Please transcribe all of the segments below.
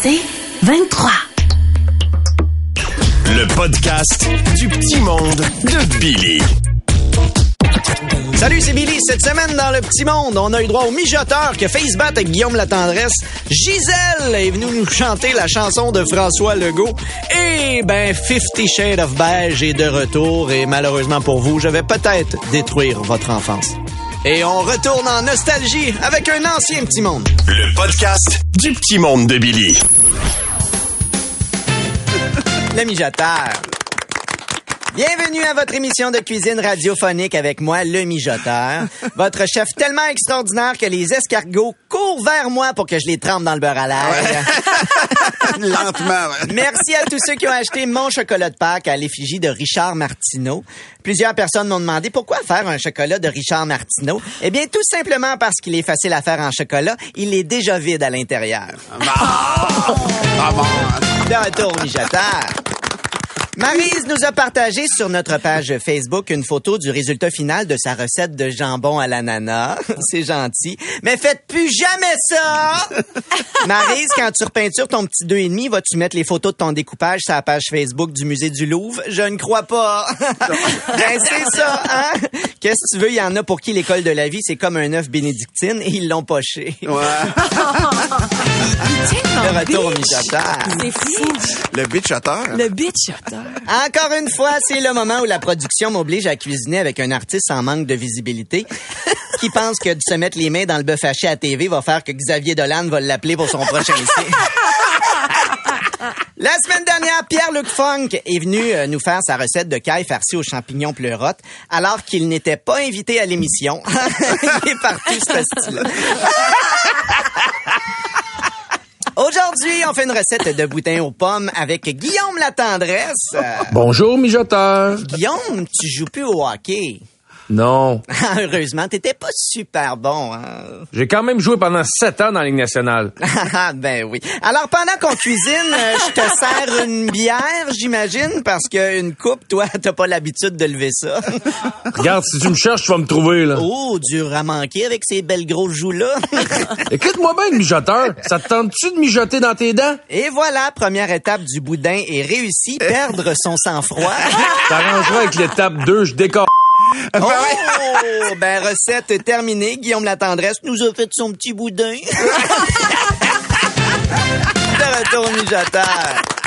C'est 23. Le podcast du petit monde de Billy. Salut, c'est Billy. Cette semaine, dans le petit monde, on a eu droit au mijoteur que Face bat avec Guillaume Latendresse. Gisèle est venue nous chanter la chanson de François Legault. Et ben, Fifty Shades of Beige est de retour. Et malheureusement pour vous, je vais peut-être détruire votre enfance. Et on retourne en nostalgie avec un ancien petit monde. Le podcast du petit monde de Billy. Le mijoteur. Bienvenue à votre émission de cuisine radiophonique avec moi, le mijoteur. Votre chef tellement extraordinaire que les escargots courent vers moi pour que je les trempe dans le beurre à l'ail. Lentement. ouais. Merci à tous ceux qui ont acheté mon chocolat de Pâques à l'effigie de Richard Martineau. Plusieurs personnes m'ont demandé pourquoi faire un chocolat de Richard Martineau. Eh bien, tout simplement parce qu'il est facile à faire en chocolat. Il est déjà vide à l'intérieur. Ah bon. De retour mijoteur. Maryse nous a partagé sur notre page Facebook une photo du résultat final de sa recette de jambon à l'ananas. C'est gentil. Mais faites plus jamais ça! Maryse, quand tu repeintures ton petit deux et demi, vas-tu mettre les photos de ton découpage sur la page Facebook du musée du Louvre? Je ne crois pas. ben, c'est ça, hein? Qu'est-ce que tu veux? Il y en a pour qui l'école de la vie, c'est comme un œuf bénédictine et ils l'ont poché. Ouais. De retour au mijoteur. C'est fou. Le bitchoteur. Le bitchoteur. Encore une fois, c'est le moment où la production m'oblige à cuisiner avec un artiste en manque de visibilité qui pense que de se mettre les mains dans le bœuf haché à TV va faire que Xavier Dolan va l'appeler pour son prochain essai. La semaine dernière, Pierre-Luc Funk est venu euh, nous faire sa recette de caille farcie aux champignons pleurotes alors qu'il n'était pas invité à l'émission. Il est parti, ce style Aujourd'hui, on fait une recette de boudin aux pommes avec Guillaume Latendresse. Euh, Bonjour, mijoteur. Guillaume, tu joues plus au hockey. Non. Heureusement, t'étais pas super bon. Hein? J'ai quand même joué pendant sept ans dans la Ligue nationale. Ah, ben oui. Alors, pendant qu'on cuisine, euh, je te sers une bière, j'imagine, parce qu'une coupe, toi, t'as pas l'habitude de lever ça. Regarde, si tu me cherches, tu vas me trouver, là. Oh, dur à manquer avec ces belles grosses joues-là. Écoute-moi bien, mijoteur. Ça te tente-tu de mijoter dans tes dents? Et voilà, première étape du boudin est réussie. Perdre son sang-froid. T'arrangeras avec l'étape 2, je décore. Oh! Ben, recette terminée. Guillaume Latendresse nous a fait son petit boudin. De retour mijoteur.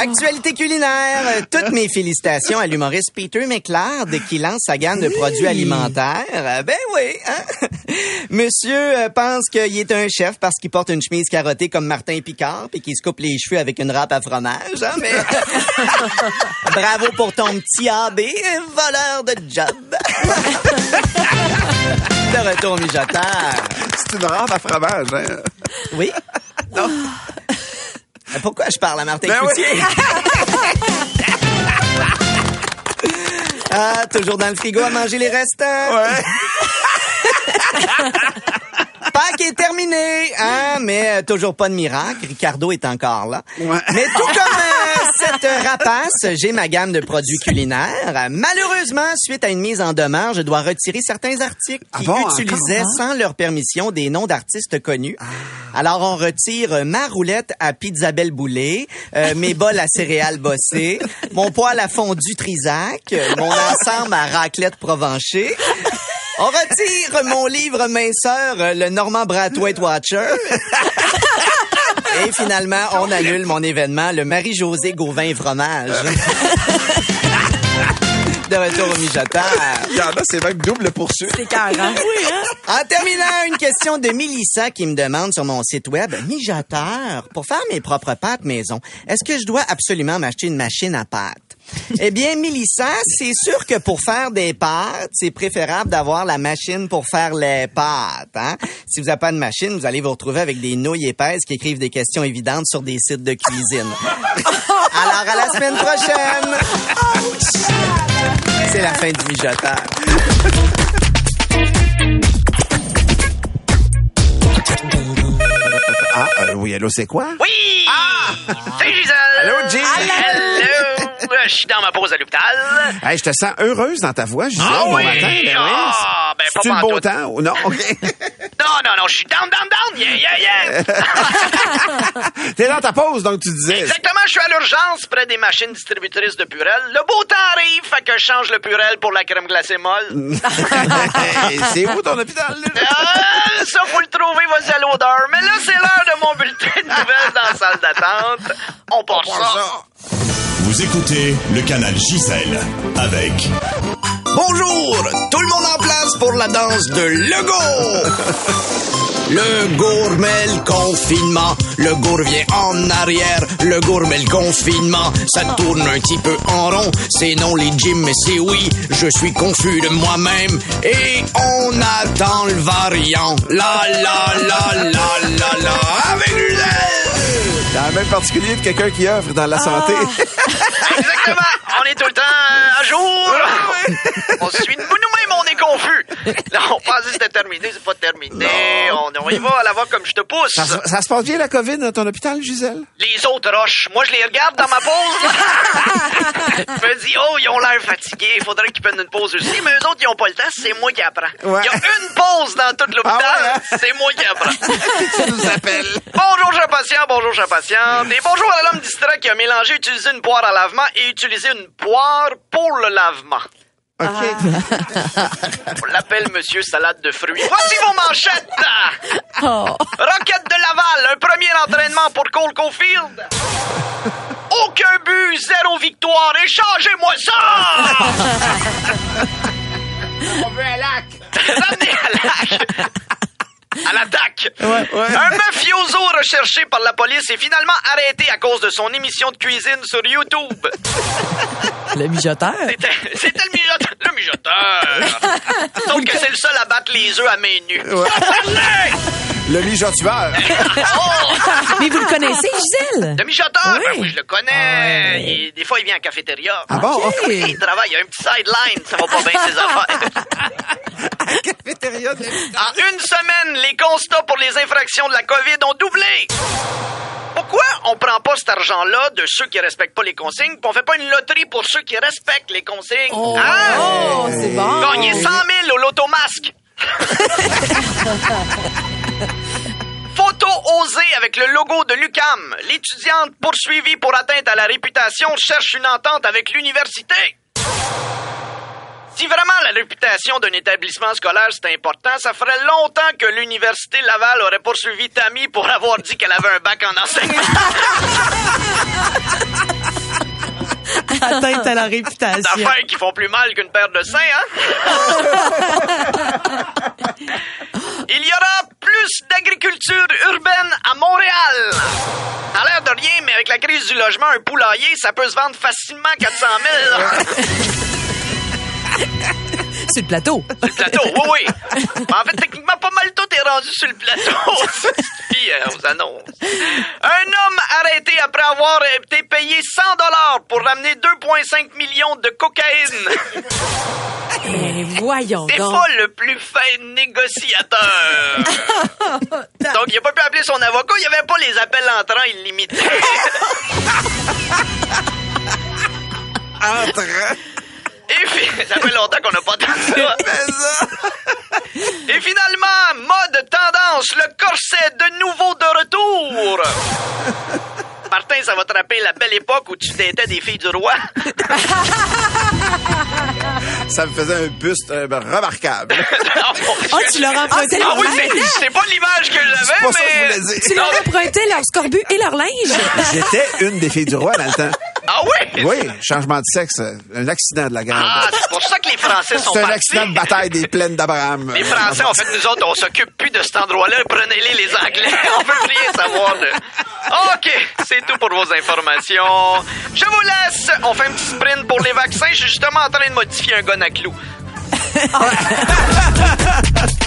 Actualité culinaire. Toutes mes félicitations à l'humoriste Peter McLeod qui lance sa gamme de produits alimentaires. Euh, Ben oui. Hein? Monsieur euh, pense qu'il est un chef parce qu'il porte une chemise carottée comme Martin Picard et qu'il se coupe les cheveux avec une râpe à fromage. Hein? Mais bravo pour ton petit AB, voleur de job. De retour mijoteur. C'est une rampe à fromage. Hein? Oui? Non. Pourquoi je parle à Martin Ben oui. Cloutier? ah, toujours dans le frigo à manger les restants. Ouais. Pâques est terminé, hein, mais euh, toujours pas de miracle. Ricardo est encore là. Ouais. Mais tout comme cette rapace, j'ai ma gamme de produits culinaires. Malheureusement, suite à une mise en demeure, je dois retirer certains articles Ah qui bon, utilisaient encore, sans leur permission des noms d'artistes connus. Alors, on retire ma roulette à Pizzabelle Boulet, euh, mes bols à céréales bossées, mon poêle à fondu Trisac, mon ensemble à raclette provenchée. On retire mon livre minceur, euh, le Normand Brathwaite Watcher. Et finalement, on annule mon événement, le Marie-Josée Gauvin fromage. De retour au mijoteur. Il y en a, c'est même double poursuite. C'est carré. Oui, hein? En terminant, une question de Mélissa qui me demande sur mon site web, mijoteur, pour faire mes propres pâtes maison, est-ce que je dois absolument m'acheter une machine à pâtes? Eh bien, Mélissa, c'est sûr que pour faire des pâtes, c'est préférable d'avoir la machine pour faire les pâtes. Hein? Si vous n'avez pas de machine, vous allez vous retrouver avec des nouilles épaisses qui écrivent des questions évidentes sur des sites de cuisine. Alors, à la semaine prochaine! C'est la fin du mijoteur. Ah, euh, oui, allô, c'est quoi? Oui! Ah! Salut Gisèle! Allô, Jim? Je suis dans ma pause à l'hôpital. Hey, je te sens heureuse dans ta voix, Gisèle, Ah bon oui? matin. Ben Ah, ben, C'est-tu pas le beau pantoute. temps ou non? OK. Non, non, non, je suis down, down, down. Yeah, yeah, yeah. T'es dans ta pause, donc tu disais. Exactement, je suis à l'urgence près des machines distributrices de Purel. Le beau temps arrive, fait que je change le Purel pour la crème glacée molle. C'est où ton hôpital? Ah, ça, faut le trouver, vas-y à l'odeur. Mais là, c'est l'heure de mon bulletin de nouvelles dans la salle d'attente. On part Pour ça. ça. Vous écoutez le canal Gisèle avec Bonjour! Tout le monde en place pour la danse de Lego! Le gourmet, le confinement, le gour vient en arrière, le gourmet, le confinement, ça tourne un petit peu en rond, c'est non les gyms, mais c'est oui, je suis confus de moi-même, et on attend le variant, la la la la la la, avec Gisèle! Dans le même particulier de quelqu'un qui œuvre dans la santé. Exactement. On est tout le temps euh, à jour. On suit nous-mêmes, on est confus. Là, on pense que c'était terminé, c'est pas terminé. On, on y va à la voix comme je te pousse. Ça, se- ça se passe bien, la COVID, dans ton hôpital, Gisèle? Les autres roches, moi je les regarde dans ma pause. je me dis, oh, ils ont l'air fatigués, il faudrait qu'ils prennent une pause aussi. Mais eux autres, ils ont pas le temps, c'est moi qui apprends. Il Ouais. y a une pause dans tout l'hôpital, Ah ouais, hein? c'est moi qui apprends. Ça nous appelle. Bonjour, cher patient, bonjour, cher patiente. Et bonjour à l'homme distrait qui a mélangé utiliser une poire à lavement et utiliser une poire pour le lavement. OK. On l'appelle Monsieur Salade de fruits. Voici vos manchettes! Roquette de Laval, un premier entraînement pour Cole Caulfield. Aucun but, zéro victoire. Échangez-moi ça! On veut à lac. Ramenez à lac. À l'attaque. Un mafioso recherché par la police est finalement arrêté à cause de son émission de cuisine sur YouTube. Le mijoteur? C'était le mijoteur. Le mijoteur. Sauf que c'est le seul à battre les œufs à main nue. Le mijotueur. Mais vous le connaissez, Gisèle? Le mijoteur, Oui. ben oui, je le connais. Il- des fois, il vient à la cafétéria. Ah bon? Ok. Il travaille, il y a un petit sideline, ça va pas bien ses affaires. Cafétéria de- En une semaine, les constats pour les infractions de la COVID ont doublé. Pourquoi on prend pas cet argent-là de ceux qui respectent pas les consignes, puis on fait pas une loterie pour ceux qui respectent les consignes? Hein? Oh, c'est bon. Gagner 100 000 au lotomasque. Photo osée avec le logo de l'UCAM. L'étudiante poursuivie pour atteinte à la réputation cherche une entente avec l'université. Si vraiment la réputation d'un établissement scolaire c'est important, ça ferait longtemps que l'université Laval aurait poursuivi Tammy pour avoir dit qu'elle avait un bac en enseignement. Atteinte à la réputation. D'affaires qui font plus mal qu'une paire de seins, hein? Il y aura plus d'agriculture urbaine à Montréal. À l'air de rien, mais avec la crise du un poulailler, ça peut se vendre facilement 400 000. Sur le plateau. Sur le plateau, oui, oui. En fait, techniquement, pas mal tout est rendu sur le plateau. Puis, euh, aux annonces. Un homme arrêté après avoir été payé 100 dollars pour ramener 2,5 millions de cocaïne. Eh, voyons C'est donc. pas le plus fin négociateur. Donc, il a pas pu appeler son avocat. Il y avait pas les appels entrants illimités. Entrant. Et puis, ça fait longtemps qu'on n'a pas entendu ça. Et finalement, mode tendance, le corset de nouveau de retour. Martin, ça va te rappeler la belle époque où tu datais des filles du roi. Ça me faisait un buste euh, remarquable. Oh, tu leur empruntais Ah leur oui, c'est- linge? c'est pas l'image que j'avais, ça que je mais... voulais dire. Tu leur empruntais leur scorbut et leur linge? J'étais une des filles du roi dans le temps. Ah oui? Oui, changement de sexe, un accident de la guerre. Ah, c'est pour ça que les Français sont C'est un accident de bataille des plaines d'Abraham. Les Français, en fait, nous autres, on s'occupe plus de cet endroit-là. Prenez-les, les Anglais. On veut rien savoir de... OK, c'est tout pour vos informations. Je vous laisse. On fait un petit sprint pour les vaccins. Je suis justement en train de modifier un gun à clous.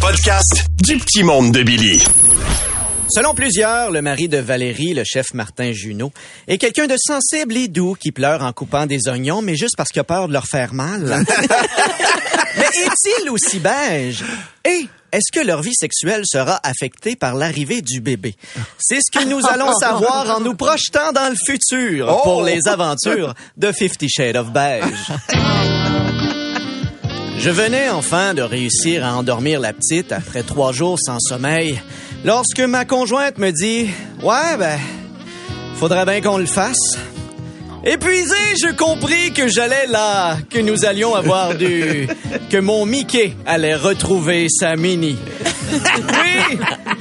podcast du petit monde de Billy. Selon plusieurs, le mari de Valérie, le chef Martin Junot, est quelqu'un de sensible et doux qui pleure en coupant des oignons, mais juste parce qu'il a peur de leur faire mal. mais est-il aussi beige? Et est-ce que leur vie sexuelle sera affectée par l'arrivée du bébé? C'est ce que nous allons savoir en nous projetant dans le futur pour les aventures de Fifty Shades of Beige. Je venais enfin de réussir à endormir la petite après trois jours sans sommeil lorsque ma conjointe me dit Ouais, ben, faudrait bien qu'on le fasse. Épuisé, je compris que j'allais là, que nous allions avoir du... que mon Mickey allait retrouver sa Minnie. Oui,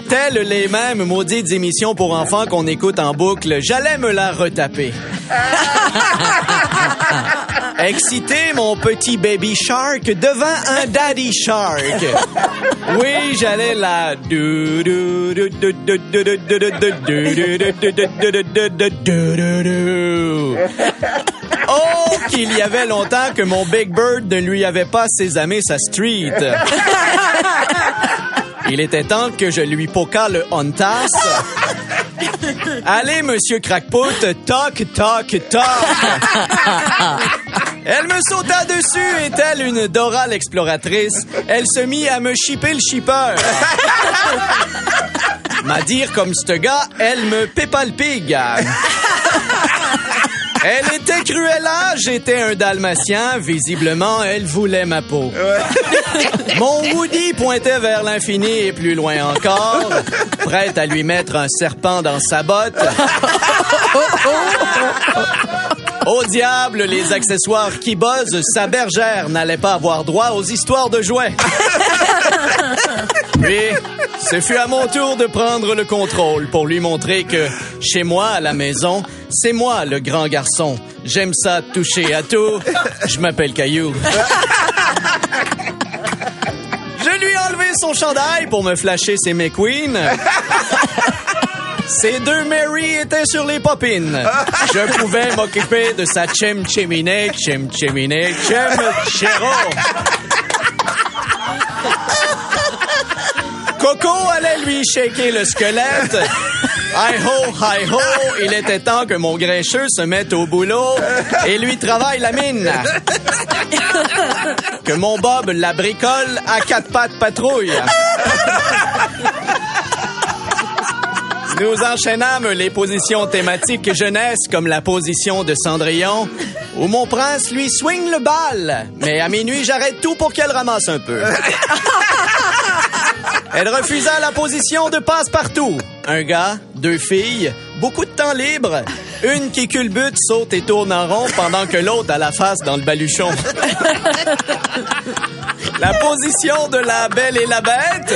telles les mêmes maudites émissions pour enfants qu'on écoute en boucle, j'allais me la retaper. Excité, mon petit baby shark devint un daddy shark. Oui, j'allais la... Oh, qu'il y avait longtemps que mon Big Bird ne lui avait pas sésamé sa street. Il était temps que je lui poca le hontas. Allez, monsieur Crackpot, toc, toc, toc. Elle me sauta dessus et telle une Dora l'exploratrice, elle se mit à me chipper le shipper. M'a dire comme ce gars, elle me pépa le pig. Elle était cruella, j'étais un dalmatien. Visiblement, elle voulait ma peau. Mon Woody pointait vers l'infini et plus loin encore, prête à lui mettre un serpent dans sa botte. Au diable, les accessoires qui buzzent, sa bergère n'allait pas avoir droit aux histoires de jouets. Puis, ce fut à mon tour de prendre le contrôle pour lui montrer que, chez moi, à la maison, c'est moi le grand garçon. J'aime ça toucher à tout. Je m'appelle Caillou. Je lui ai enlevé son chandail pour me flasher ses McQueen. Ces deux Mary étaient sur les popines. Je pouvais m'occuper de sa chem cheminée, chem cheminée, chem. Coco allait lui shaker le squelette. Hi ho, hi ho, il était temps que mon grincheux se mette au boulot et lui travaille la mine. Que mon Bob la bricole à quatre pattes patrouille. Nous enchaînâmes les positions thématiques jeunesse comme la position de Cendrillon où mon prince lui swing le bal. Mais à minuit, j'arrête tout pour qu'elle ramasse un peu. Elle refusa la position de passe-partout. Un gars, deux filles, beaucoup de temps libre. Une qui culbute, saute et tourne en rond pendant que l'autre a la face dans le baluchon. La position de la belle et la bête,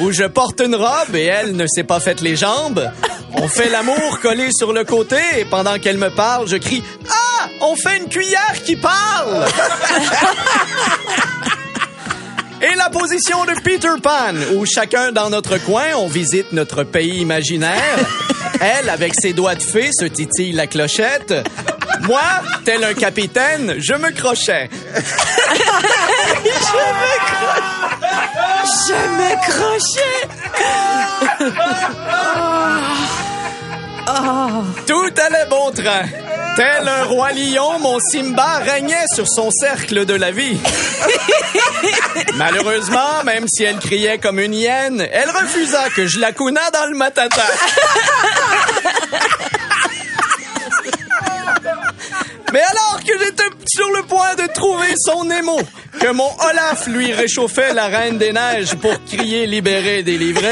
où je porte une robe et elle ne s'est pas faite les jambes. On fait l'amour collé sur le côté et pendant qu'elle me parle, je crie Ah! On fait une cuillère qui parle! Et la position de Peter Pan, où chacun dans notre coin, on visite notre pays imaginaire. Elle, avec ses doigts de fée, se titille la clochette. Moi, tel un capitaine, je me crochais. Je me crochais. Tout allait bon train. Tel un roi lion, mon Simba régnait sur son cercle de la vie. Malheureusement, même si elle criait comme une hyène, elle refusa que je la couna dans le matata. Mais alors que j'étais sur le point de trouver son émo, que mon Olaf lui réchauffait la reine des neiges pour crier libéré, délivré,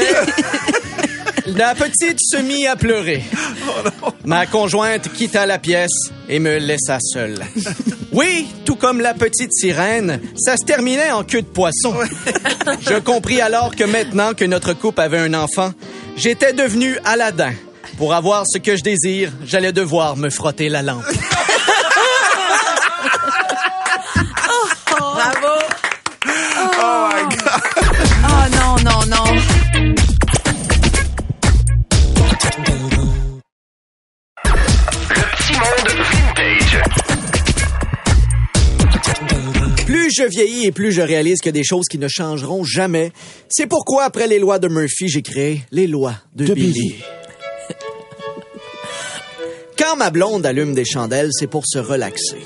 la petite se mit à pleurer. Ma conjointe quitta la pièce et me laissa seule. Oui, tout comme la petite sirène, ça se terminait en queue de poisson. Je compris alors que maintenant que notre couple avait un enfant, j'étais devenu Aladdin. Pour avoir ce que je désire, j'allais devoir me frotter la lampe. Je vieillis et plus je réalise que des choses qui ne changeront jamais. C'est pourquoi, après les lois de Murphy, j'ai créé les lois de, Billy. Quand ma blonde allume des chandelles, c'est pour se relaxer.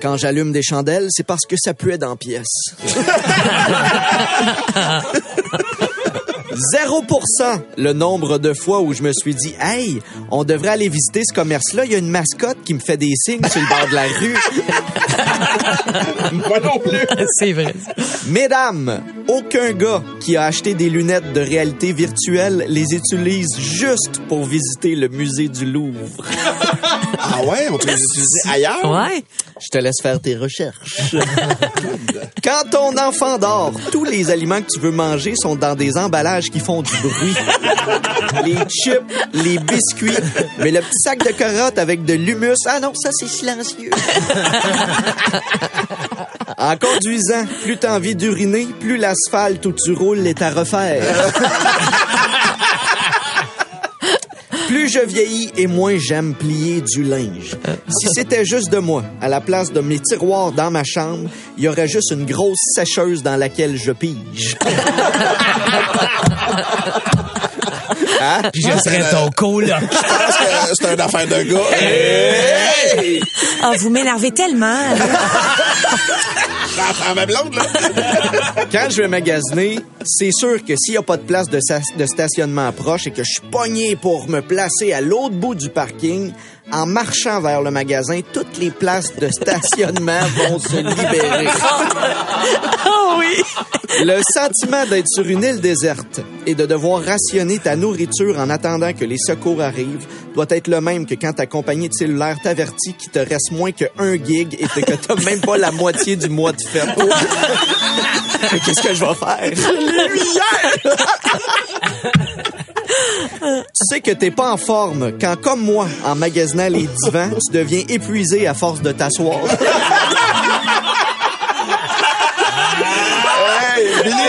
Quand j'allume des chandelles, c'est parce que ça puait dans pièce. 0% le nombre de fois où je me suis dit, hey, on devrait aller visiter ce commerce-là. Il y a une mascotte qui me fait des signes sur le bord de la rue. Moi non plus. C'est vrai. Mesdames, aucun gars qui a acheté des lunettes de réalité virtuelle les utilise juste pour visiter le musée du Louvre. Ah ouais, on peut les utiliser ailleurs? Ouais. Je te laisse faire tes recherches. Quand ton enfant dort, tous les aliments que tu veux manger sont dans des emballages qui font du bruit. Les chips, les biscuits, mais le petit sac de carottes avec de l'humus, ah non, ça c'est silencieux. En conduisant, plus t'as envie d'uriner, plus l'asphalte où tu roules est à refaire. Plus je vieillis et moins j'aime plier du linge. Si c'était juste de moi, à la place de mes tiroirs dans ma chambre, il y aurait juste une grosse sécheuse dans laquelle je pige. Je serais ton coloc. Je pense que c'est une affaire de gars. Ah, vous m'énervez tellement. J'entends ma blonde, là. Quand je vais magasiner, c'est sûr que s'il n'y a pas de place de, de stationnement proche et que je suis pogné pour me placer à l'autre bout du parking, en marchant vers le magasin, toutes les places de stationnement vont se libérer. Oh oui. Le sentiment d'être sur une île déserte et de devoir rationner ta nourriture en attendant que les secours arrivent doit être le même que quand ta compagnie de cellulaire t'avertit qu'il te reste moins que un gig et que t'as même pas la moitié du mois de fête. Qu'est-ce que je vais faire? Tu sais que t'es pas en forme quand, comme moi, en magasinant les divans, tu deviens épuisé à force de t'asseoir. Hey, Billy!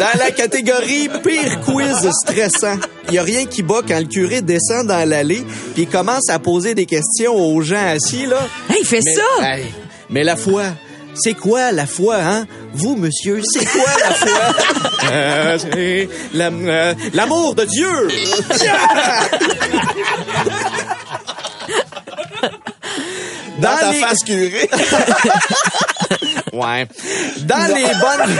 Dans la catégorie pire quiz stressant, il y a rien qui bat quand le curé descend dans l'allée puis commence à poser des questions aux gens assis là. Hey, il fait Mais, ça. hey, mais la foi, c'est quoi la foi hein? Vous monsieur, c'est quoi la foi? Euh, c'est la- euh, l'amour de Dieu. Dans Dans ta les- face curée. Ouais. Dans les bonnes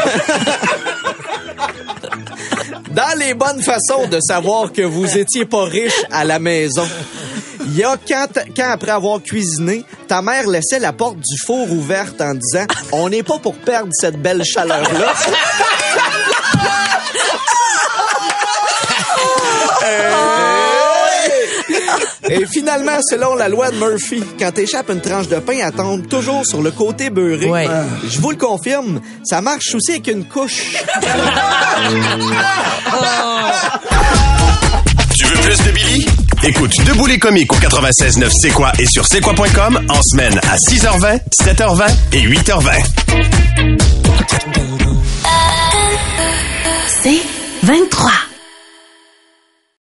Dans les bonnes façons de savoir que vous étiez pas riche à la maison. Il y a quand, quand après avoir cuisiné, ta mère laissait la porte du four ouverte en disant "On n'est pas pour perdre cette belle chaleur Et finalement, selon la loi de Murphy, quand t'échappes une tranche de pain, elle tombe toujours sur le côté beurré. Ouais. Je vous le confirme, ça marche aussi avec une couche. Tu veux plus de Billy? Écoute Debout les comiques au 96.9 C'est quoi et sur c'est quoi.com en semaine à 6h20, 7h20 et 8h20. C'est 23.